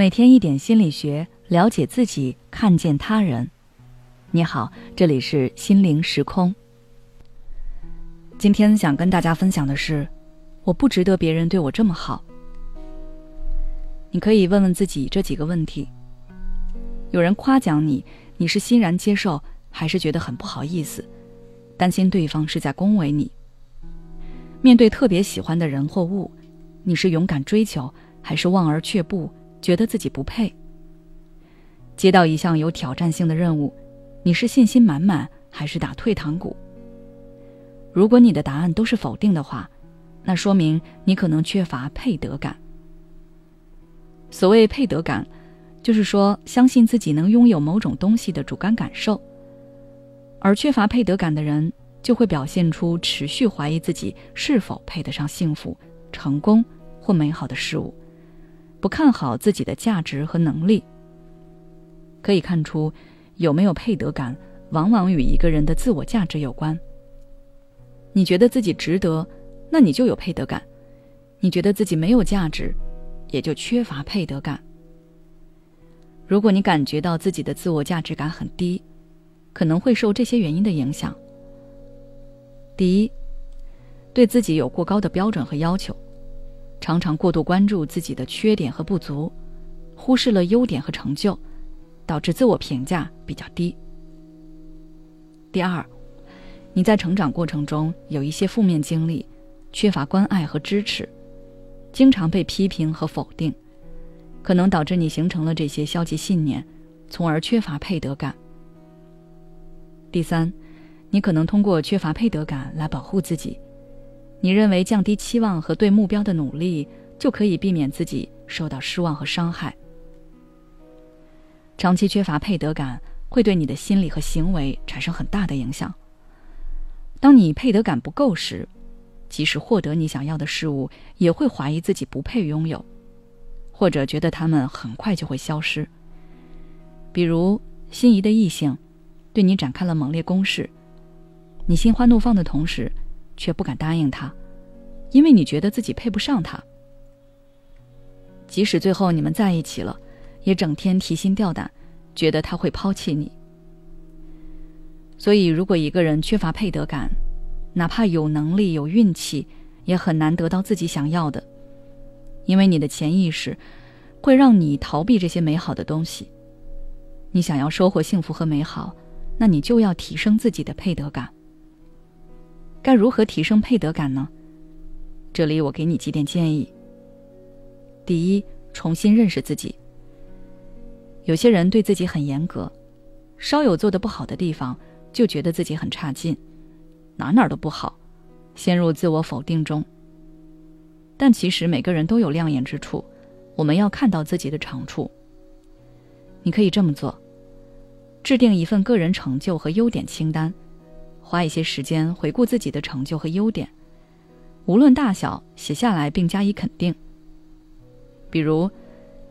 每天一点心理学，了解自己，看见他人。你好，这里是心灵时空。今天想跟大家分享的是，我不值得别人对我这么好。你可以问问自己这几个问题：有人夸奖你，你是欣然接受，还是觉得很不好意思，担心对方是在恭维你？面对特别喜欢的人或物，你是勇敢追求，还是望而却步？觉得自己不配。接到一项有挑战性的任务，你是信心满满还是打退堂鼓？如果你的答案都是否定的话，那说明你可能缺乏配得感。所谓配得感，就是说相信自己能拥有某种东西的主观感受。而缺乏配得感的人，就会表现出持续怀疑自己是否配得上幸福、成功或美好的事物。不看好自己的价值和能力。可以看出，有没有配得感，往往与一个人的自我价值有关。你觉得自己值得，那你就有配得感；你觉得自己没有价值，也就缺乏配得感。如果你感觉到自己的自我价值感很低，可能会受这些原因的影响。第一，对自己有过高的标准和要求。常常过度关注自己的缺点和不足，忽视了优点和成就，导致自我评价比较低。第二，你在成长过程中有一些负面经历，缺乏关爱和支持，经常被批评和否定，可能导致你形成了这些消极信念，从而缺乏配得感。第三，你可能通过缺乏配得感来保护自己。你认为降低期望和对目标的努力就可以避免自己受到失望和伤害。长期缺乏配得感会对你的心理和行为产生很大的影响。当你配得感不够时，即使获得你想要的事物，也会怀疑自己不配拥有，或者觉得他们很快就会消失。比如心仪的异性对你展开了猛烈攻势，你心花怒放的同时。却不敢答应他，因为你觉得自己配不上他。即使最后你们在一起了，也整天提心吊胆，觉得他会抛弃你。所以，如果一个人缺乏配得感，哪怕有能力、有运气，也很难得到自己想要的，因为你的潜意识会让你逃避这些美好的东西。你想要收获幸福和美好，那你就要提升自己的配得感。该如何提升配得感呢？这里我给你几点建议。第一，重新认识自己。有些人对自己很严格，稍有做的不好的地方，就觉得自己很差劲，哪哪都不好，陷入自我否定中。但其实每个人都有亮眼之处，我们要看到自己的长处。你可以这么做：制定一份个人成就和优点清单。花一些时间回顾自己的成就和优点，无论大小，写下来并加以肯定。比如，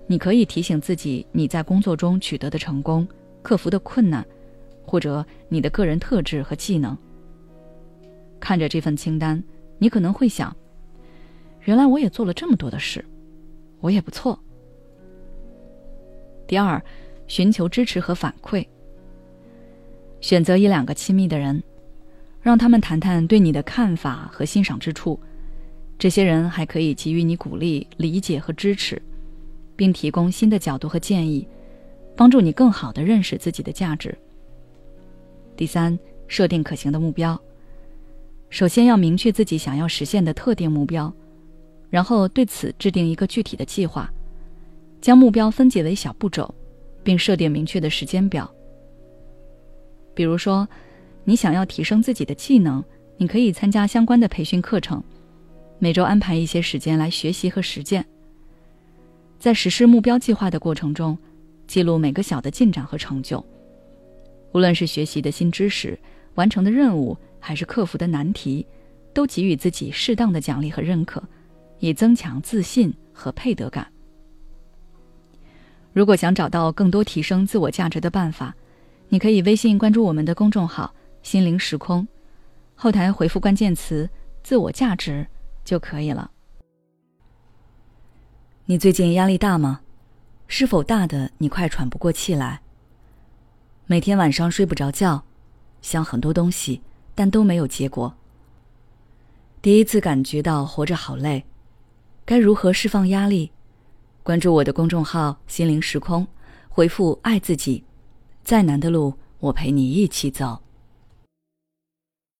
你可以提醒自己你在工作中取得的成功、克服的困难，或者你的个人特质和技能。看着这份清单，你可能会想：原来我也做了这么多的事，我也不错。第二，寻求支持和反馈。选择一两个亲密的人。让他们谈谈对你的看法和欣赏之处，这些人还可以给予你鼓励、理解和支持，并提供新的角度和建议，帮助你更好地认识自己的价值。第三，设定可行的目标。首先要明确自己想要实现的特定目标，然后对此制定一个具体的计划，将目标分解为小步骤，并设定明确的时间表。比如说。你想要提升自己的技能，你可以参加相关的培训课程，每周安排一些时间来学习和实践。在实施目标计划的过程中，记录每个小的进展和成就。无论是学习的新知识、完成的任务，还是克服的难题，都给予自己适当的奖励和认可，以增强自信和配得感。如果想找到更多提升自我价值的办法，你可以微信关注我们的公众号。心灵时空，后台回复关键词“自我价值”就可以了。你最近压力大吗？是否大的你快喘不过气来？每天晚上睡不着觉，想很多东西，但都没有结果。第一次感觉到活着好累，该如何释放压力？关注我的公众号“心灵时空”，回复“爱自己”，再难的路我陪你一起走。